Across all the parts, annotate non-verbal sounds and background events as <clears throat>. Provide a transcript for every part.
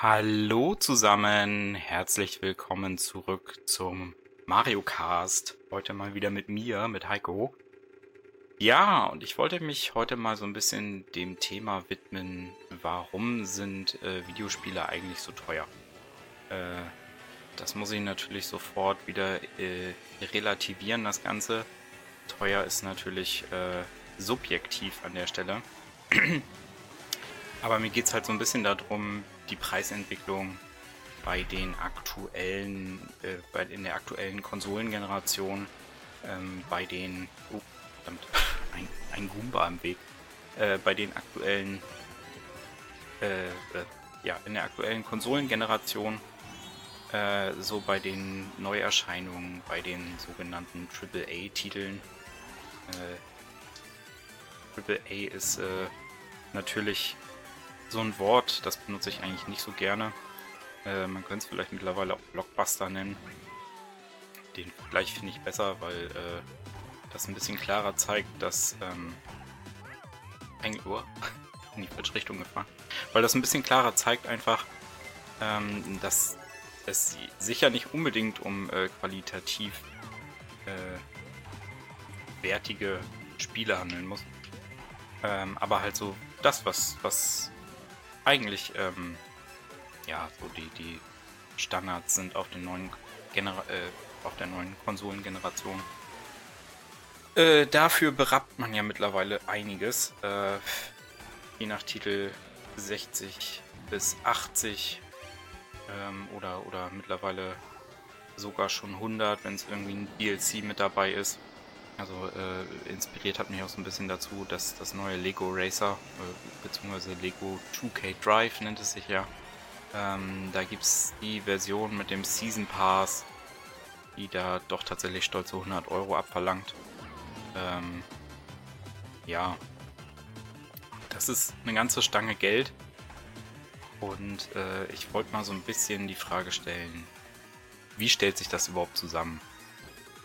Hallo zusammen, herzlich willkommen zurück zum Mario Cast. Heute mal wieder mit mir, mit Heiko. Ja, und ich wollte mich heute mal so ein bisschen dem Thema widmen, warum sind äh, Videospiele eigentlich so teuer? Äh, das muss ich natürlich sofort wieder äh, relativieren, das Ganze. Teuer ist natürlich äh, subjektiv an der Stelle. <clears throat> Aber mir geht es halt so ein bisschen darum, die Preisentwicklung bei den aktuellen, äh, bei, in der aktuellen Konsolengeneration, ähm, bei den, oh, verdammt, <laughs> ein, ein Goomba im Weg, äh, bei den aktuellen, äh, äh ja, in der aktuellen Konsolengeneration, äh, so bei den Neuerscheinungen, bei den sogenannten AAA-Titeln. Äh, AAA ist natürlich so ein Wort, das benutze ich eigentlich nicht so gerne. Äh, man könnte es vielleicht mittlerweile auch Blockbuster nennen. Den Vergleich finde ich besser, weil äh, das ein bisschen klarer zeigt, dass ähm, ein Uhr <laughs> in die falsche Richtung gefahren. Weil das ein bisschen klarer zeigt einfach, ähm, dass es sicher nicht unbedingt um äh, qualitativ äh, wertige Spiele handeln muss. Ähm, aber halt so das, was, was eigentlich ähm, ja so die, die Standards sind auf den neuen Genera äh, auf der neuen Konsolengeneration. Äh, dafür berappt man ja mittlerweile einiges. Äh, je nach Titel 60 bis 80 ähm, oder, oder mittlerweile sogar schon 100, wenn es irgendwie ein DLC mit dabei ist. Also äh, inspiriert hat mich auch so ein bisschen dazu, dass das neue Lego Racer, äh, beziehungsweise Lego 2K Drive nennt es sich ja. Ähm, da gibt es die Version mit dem Season Pass, die da doch tatsächlich stolze 100 Euro abverlangt. Ähm, ja, das ist eine ganze Stange Geld. Und äh, ich wollte mal so ein bisschen die Frage stellen, wie stellt sich das überhaupt zusammen?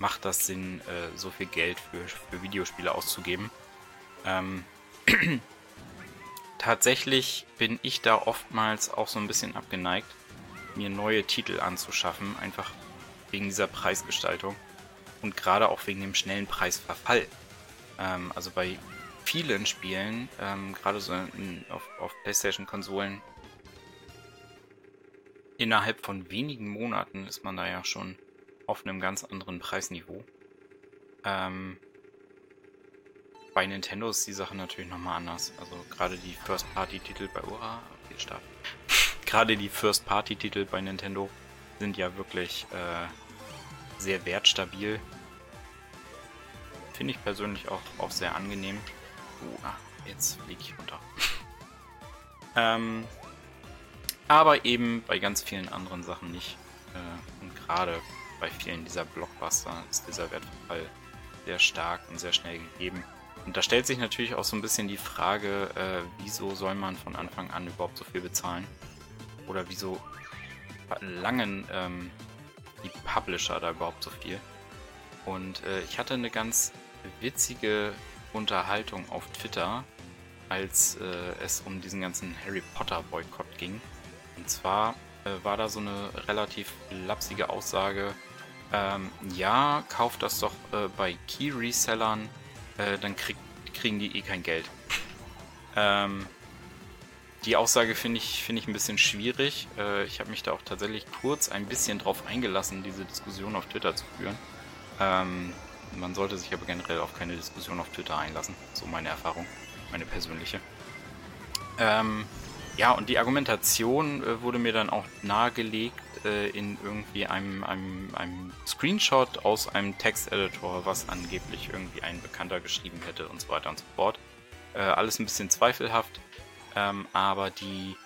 Macht das Sinn, äh, so viel Geld für, für Videospiele auszugeben. Ähm, <clears throat> tatsächlich bin ich da oftmals auch so ein bisschen abgeneigt, mir neue Titel anzuschaffen, einfach wegen dieser Preisgestaltung und gerade auch wegen dem schnellen Preisverfall. Ähm, also bei vielen Spielen, ähm, gerade so in, auf, auf PlayStation-Konsolen, innerhalb von wenigen Monaten ist man da ja schon auf einem ganz anderen Preisniveau. Ähm, bei Nintendo ist die Sache natürlich nochmal anders. Also gerade die First-Party-Titel bei Ura, okay, Start. <laughs> gerade die First-Party-Titel bei Nintendo sind ja wirklich äh, sehr wertstabil. Finde ich persönlich auch, auch sehr angenehm. Uh, ah, jetzt fliege ich runter. <laughs> ähm, aber eben bei ganz vielen anderen Sachen nicht. Äh, und gerade bei vielen dieser Blockbuster ist dieser Wertverfall sehr stark und sehr schnell gegeben. Und da stellt sich natürlich auch so ein bisschen die Frage, äh, wieso soll man von Anfang an überhaupt so viel bezahlen? Oder wieso verlangen ähm, die Publisher da überhaupt so viel? Und äh, ich hatte eine ganz witzige Unterhaltung auf Twitter, als äh, es um diesen ganzen Harry Potter Boykott ging. Und zwar äh, war da so eine relativ lapsige Aussage, ähm, ja, kauft das doch äh, bei Key-Resellern, äh, dann krieg, kriegen die eh kein Geld. ähm, die Aussage finde ich, find ich ein bisschen schwierig. Äh, ich habe mich da auch tatsächlich kurz ein bisschen drauf eingelassen, diese Diskussion auf Twitter zu führen. Ähm, man sollte sich aber generell auf keine Diskussion auf Twitter einlassen. So meine Erfahrung, meine persönliche. Ähm, ja, und die Argumentation äh, wurde mir dann auch nahegelegt äh, in irgendwie einem, einem, einem Screenshot aus einem Texteditor, was angeblich irgendwie ein Bekannter geschrieben hätte und so weiter und so fort. Äh, alles ein bisschen zweifelhaft, ähm, aber die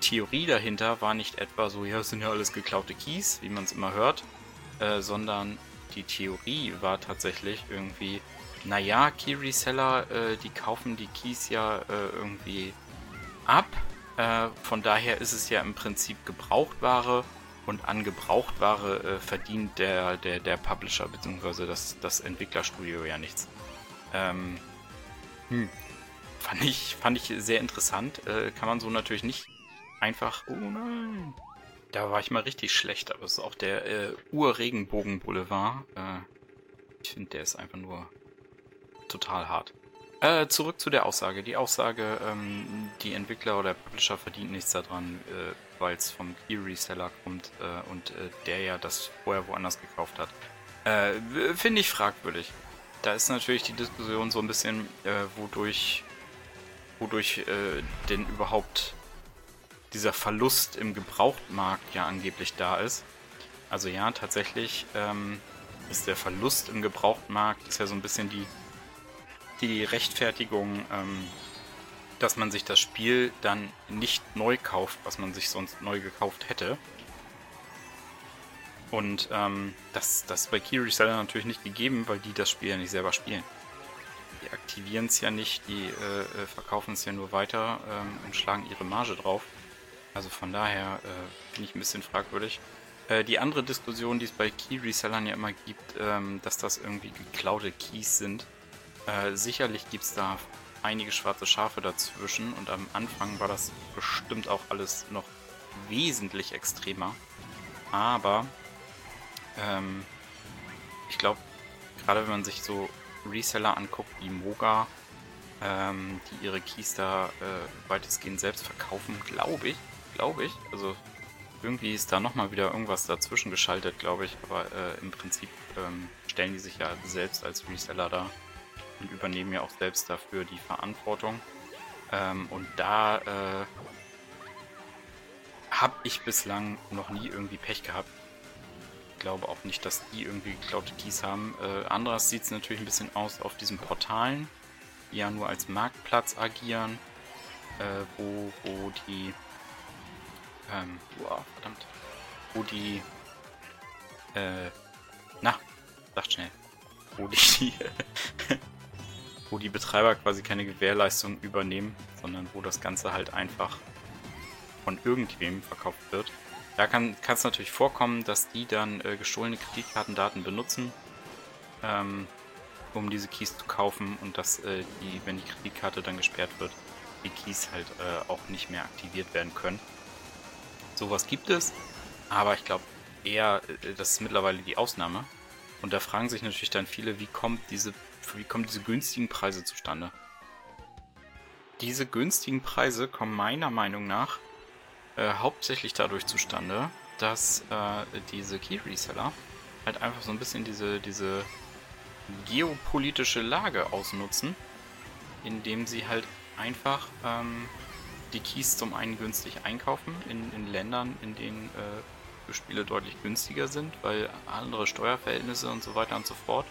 Theorie dahinter war nicht etwa so, ja, es sind ja alles geklaute Keys, wie man es immer hört, äh, sondern die Theorie war tatsächlich irgendwie, naja, Key Reseller, äh, die kaufen die Keys ja äh, irgendwie ab. Äh, von daher ist es ja im Prinzip Gebrauchtware und an Gebrauchtware äh, verdient der, der, der Publisher bzw. Das, das Entwicklerstudio ja nichts. Ähm, hm. fand, ich, fand ich sehr interessant. Äh, kann man so natürlich nicht einfach, oh nein, da war ich mal richtig schlecht, aber es ist auch der äh, Ur-Regenbogen-Boulevard. Äh, ich finde, der ist einfach nur total hart. Äh, zurück zu der Aussage. Die Aussage, ähm, die Entwickler oder Publisher verdient nichts daran, äh, weil es vom Key-Reseller kommt äh, und äh, der ja das vorher woanders gekauft hat. Äh, finde ich fragwürdig. Da ist natürlich die Diskussion so ein bisschen, äh, wodurch, wodurch denn überhaupt dieser Verlust im Gebrauchtmarkt ja angeblich da ist. Also ja, tatsächlich ähm, ist der Verlust im Gebrauchtmarkt ist ja so ein bisschen die, die Rechtfertigung, ähm, dass man sich das Spiel dann nicht neu kauft, was man sich sonst neu gekauft hätte. Und ähm, das, das ist bei Key Reseller natürlich nicht gegeben, weil die das Spiel ja nicht selber spielen. Die aktivieren es ja nicht, die äh, äh verkaufen es ja nur weiter ähm, und schlagen ihre Marge drauf. Also von daher äh, finde ich ein bisschen fragwürdig. Äh, die andere Diskussion, die es bei Key-Resellern ja immer gibt, ähm, dass das irgendwie geklaute Keys sind. Äh, sicherlich gibt es da einige schwarze Schafe dazwischen und am Anfang war das bestimmt auch alles noch wesentlich extremer. Aber ähm, ich glaube, gerade wenn man sich so Reseller anguckt wie Moga, ähm, die ihre Keys da äh, weitestgehend selbst verkaufen, glaube ich, glaube ich. Also irgendwie ist da nochmal wieder irgendwas dazwischen geschaltet, glaube ich. Aber äh, im Prinzip ähm, stellen die sich ja selbst als Reseller da und übernehmen ja auch selbst dafür die Verantwortung. Ähm, und da äh, habe ich bislang noch nie irgendwie Pech gehabt. Ich glaube auch nicht, dass die irgendwie geklaute Keys haben. Äh, anderes sieht es natürlich ein bisschen aus auf diesen Portalen, die ja nur als Marktplatz agieren, äh, wo, wo die ähm, wow, verdammt, wo die, äh, na, sagt schnell, wo die, <laughs> <laughs> wo die Betreiber quasi keine Gewährleistung übernehmen, sondern wo das Ganze halt einfach von irgendwem verkauft wird. Da kann es natürlich vorkommen, dass die dann äh, gestohlene Kreditkartendaten benutzen, ähm, um diese Keys zu kaufen und dass äh, die, wenn die Kreditkarte dann gesperrt wird, die Keys halt äh, auch nicht mehr aktiviert werden können. Sowas gibt es, aber ich glaube eher, äh, das ist mittlerweile die Ausnahme. Und da fragen sich natürlich dann viele, wie kommt diese, wie kommen diese günstigen Preise zustande? Diese günstigen Preise kommen meiner Meinung nach äh, hauptsächlich dadurch zustande, dass äh, diese Key Reseller halt einfach so ein bisschen diese, diese geopolitische Lage ausnutzen, indem sie halt einfach ähm, die Keys zum einen günstig einkaufen in, in Ländern, in denen äh, Spiele deutlich günstiger sind, weil andere Steuerverhältnisse und so weiter und so fort.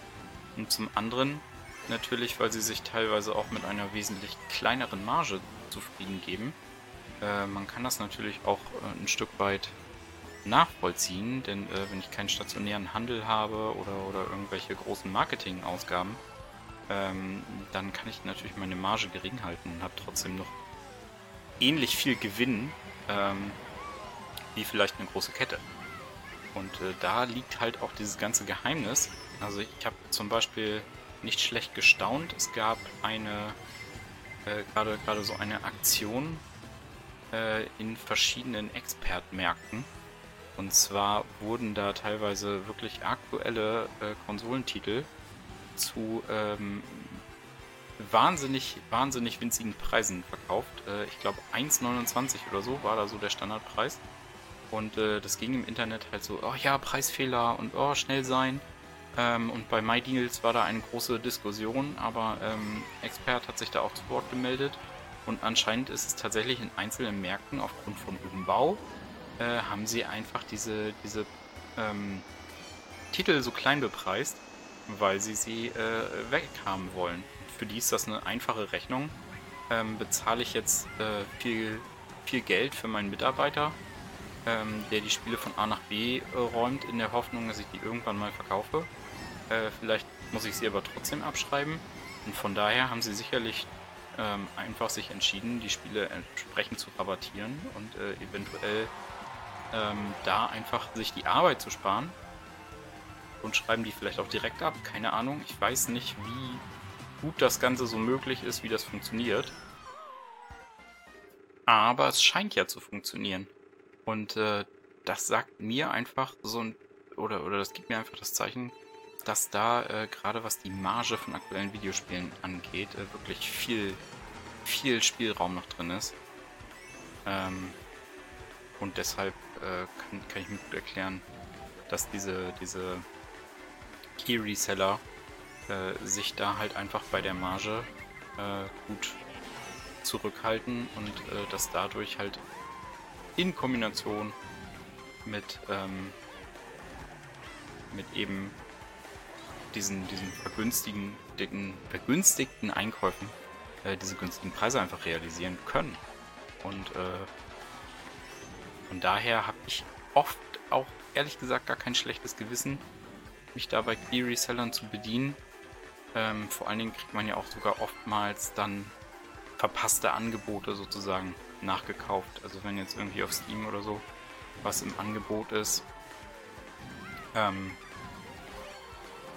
Und zum anderen natürlich, weil sie sich teilweise auch mit einer wesentlich kleineren Marge zufrieden geben. Äh, man kann das natürlich auch äh, ein Stück weit nachvollziehen, denn äh, wenn ich keinen stationären Handel habe oder, oder irgendwelche großen Marketingausgaben, ähm, dann kann ich natürlich meine Marge gering halten und habe trotzdem noch ähnlich viel gewinnen ähm, wie vielleicht eine große Kette. Und äh, da liegt halt auch dieses ganze Geheimnis. Also ich habe zum Beispiel nicht schlecht gestaunt. Es gab eine äh, gerade gerade so eine Aktion äh, in verschiedenen Expertmärkten. Und zwar wurden da teilweise wirklich aktuelle äh, Konsolentitel zu ähm, wahnsinnig, wahnsinnig winzigen Preisen verkauft. Äh, ich glaube 1,29 oder so war da so der Standardpreis. Und äh, das ging im Internet halt so, oh ja, Preisfehler und oh, schnell sein. Ähm, und bei MyDeals war da eine große Diskussion, aber ähm, Expert hat sich da auch zu Wort gemeldet. Und anscheinend ist es tatsächlich in einzelnen Märkten aufgrund von Umbau, äh, haben sie einfach diese, diese ähm, Titel so klein bepreist, weil sie sie äh, weghaben wollen für die ist das eine einfache Rechnung. Ähm, bezahle ich jetzt äh, viel, viel Geld für meinen Mitarbeiter, ähm, der die Spiele von A nach B äh, räumt, in der Hoffnung, dass ich die irgendwann mal verkaufe. Äh, vielleicht muss ich sie aber trotzdem abschreiben. Und von daher haben sie sicherlich ähm, einfach sich entschieden, die Spiele entsprechend zu rabattieren und äh, eventuell ähm, da einfach sich die Arbeit zu sparen. Und schreiben die vielleicht auch direkt ab. Keine Ahnung. Ich weiß nicht, wie gut das Ganze so möglich ist, wie das funktioniert. Aber es scheint ja zu funktionieren. Und äh, das sagt mir einfach so ein, oder, oder das gibt mir einfach das Zeichen, dass da äh, gerade was die Marge von aktuellen Videospielen angeht, äh, wirklich viel, viel Spielraum noch drin ist. Ähm, und deshalb äh, kann, kann, ich mir gut erklären, dass diese, diese Key Reseller äh, sich da halt einfach bei der Marge äh, gut zurückhalten und äh, dass dadurch halt in Kombination mit, ähm, mit eben diesen, diesen vergünstigten, vergünstigten Einkäufen äh, diese günstigen Preise einfach realisieren können. Und äh, von daher habe ich oft auch ehrlich gesagt gar kein schlechtes Gewissen, mich da bei Key Resellern zu bedienen. Ähm, vor allen Dingen kriegt man ja auch sogar oftmals dann verpasste Angebote sozusagen nachgekauft. Also wenn jetzt irgendwie auf Steam oder so was im Angebot ist ähm,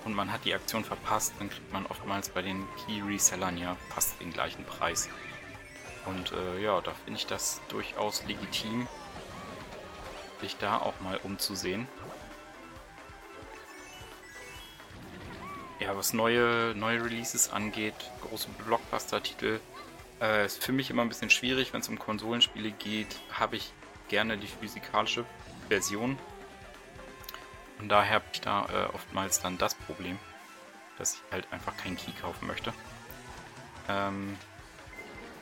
und man hat die Aktion verpasst, dann kriegt man oftmals bei den Key Resellern ja fast den gleichen Preis. Und äh, ja, da finde ich das durchaus legitim, sich da auch mal umzusehen. Ja, was neue, neue Releases angeht, große Blockbuster-Titel, äh, ist für mich immer ein bisschen schwierig, wenn es um Konsolenspiele geht, habe ich gerne die physikalische Version. Und daher habe ich da äh, oftmals dann das Problem, dass ich halt einfach keinen Key kaufen möchte. Ähm,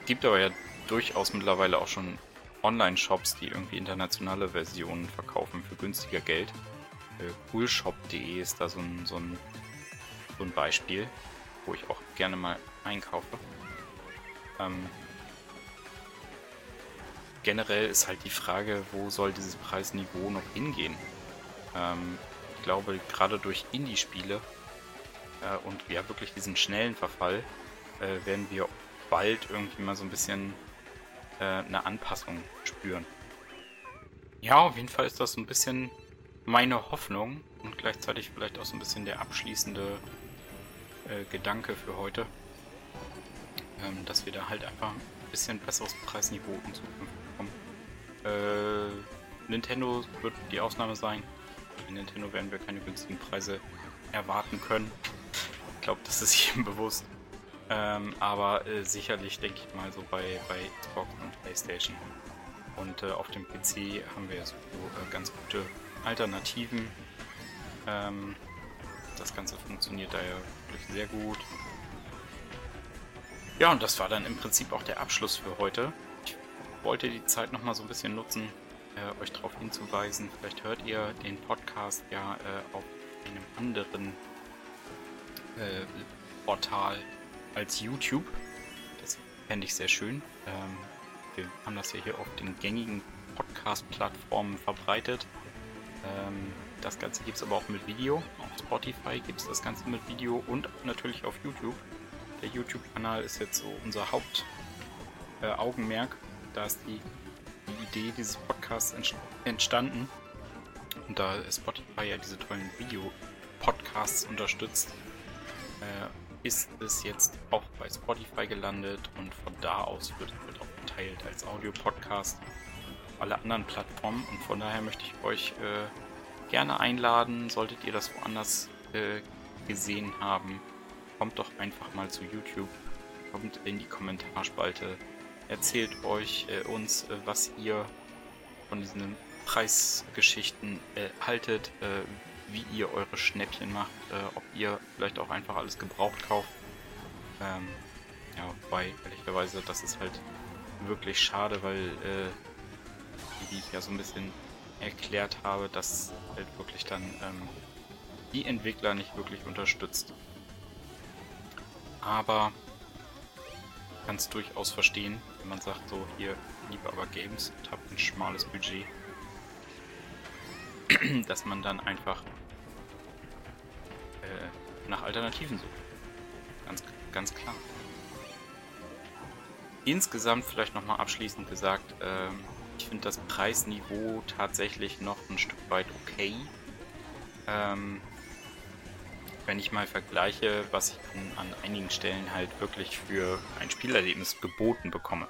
gibt aber ja durchaus mittlerweile auch schon Online-Shops, die irgendwie internationale Versionen verkaufen für günstiger Geld. Äh, coolshop.de ist da so ein, so, ein, so ein Beispiel, wo ich auch gerne mal einkaufe. Ähm, generell ist halt die Frage, wo soll dieses Preisniveau noch hingehen? Ähm, ich glaube, gerade durch Indie-Spiele äh, und ja wirklich diesen schnellen Verfall äh, werden wir bald irgendwie mal so ein bisschen äh, eine Anpassung spüren. Ja, auf jeden Fall ist das so ein bisschen meine Hoffnung und gleichzeitig vielleicht auch so ein bisschen der abschließende äh, Gedanke für heute ähm, dass wir da halt einfach ein bisschen besseres Preisniveau in Zukunft bekommen. Äh, Nintendo wird die Ausnahme sein. Bei Nintendo werden wir keine günstigen Preise erwarten können. Ich glaube, das ist <laughs> jedem bewusst. Ähm, aber äh, sicherlich denke ich mal so bei, bei Xbox und PlayStation. Und äh, auf dem PC haben wir so äh, ganz gute Alternativen. Ähm, das Ganze funktioniert da ja wirklich sehr gut. Ja, und das war dann im Prinzip auch der Abschluss für heute. Ich wollte die Zeit nochmal so ein bisschen nutzen, äh, euch darauf hinzuweisen. Vielleicht hört ihr den Podcast ja äh, auf einem anderen äh, Portal als YouTube. Das fände ich sehr schön. Ähm, wir haben das ja hier auf den gängigen Podcast-Plattformen verbreitet. Ähm, das Ganze gibt es aber auch mit Video. Auf Spotify gibt es das Ganze mit Video und natürlich auf YouTube. Der YouTube-Kanal ist jetzt so unser Hauptaugenmerk. Äh, da ist die, Idee dieses Podcasts entstanden. Und da Spotify ja diese tollen Video-Podcasts unterstützt, äh, ist es jetzt auch bei Spotify gelandet und von da aus wird es auch geteilt als Audio-Podcast auf alle anderen Plattformen. Und von daher möchte ich euch äh, gerne einladen, solltet ihr das woanders äh, gesehen haben, kommt doch einfach mal zu YouTube, kommt in die Kommentarspalte, erzählt euch äh, uns, äh, was ihr von diesen Preisgeschichten äh, haltet, äh, wie ihr eure Schnäppchen macht, äh, ob ihr vielleicht auch einfach alles gebraucht kauft. Ähm, ja, wobei, ehrlicherweise, das ist halt wirklich schade, weil, äh, wie ich ja so ein bisschen erklärt habe, dass halt wirklich dann ähm, die Entwickler nicht wirklich unterstützt aber kann es durchaus verstehen, wenn man sagt, so hier lieber aber Games und habt ein schmales Budget, <clears throat> dass man dann einfach äh, nach Alternativen sucht. Ganz, ganz klar. Insgesamt vielleicht nochmal abschließend gesagt, äh, ich finde das Preisniveau tatsächlich noch ein Stück weit okay. Ähm, wenn ich mal vergleiche, was ich an, an einigen Stellen halt wirklich für ein Spielerlebnis geboten bekomme.